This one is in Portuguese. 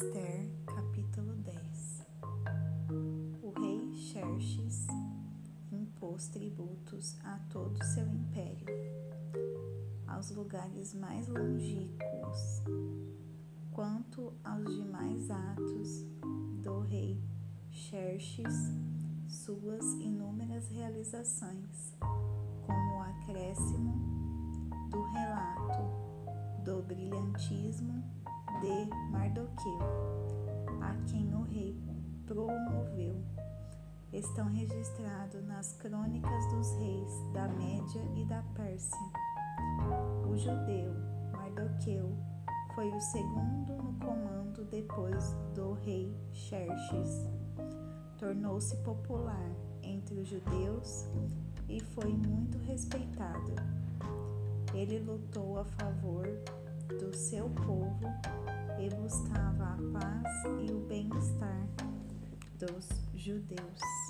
Esther, capítulo 10 O rei Xerxes impôs tributos a todo seu império, aos lugares mais longínquos, quanto aos demais atos do rei Xerxes, suas inúmeras realizações, como o acréscimo do relato do brilhantismo estão registrados nas crônicas dos reis da Média e da Pérsia. O judeu Mardoqueu foi o segundo no comando depois do rei Xerxes. Tornou-se popular entre os judeus e foi muito respeitado. Ele lutou a favor do seu povo e buscava a paz e o bem-estar dos judeus.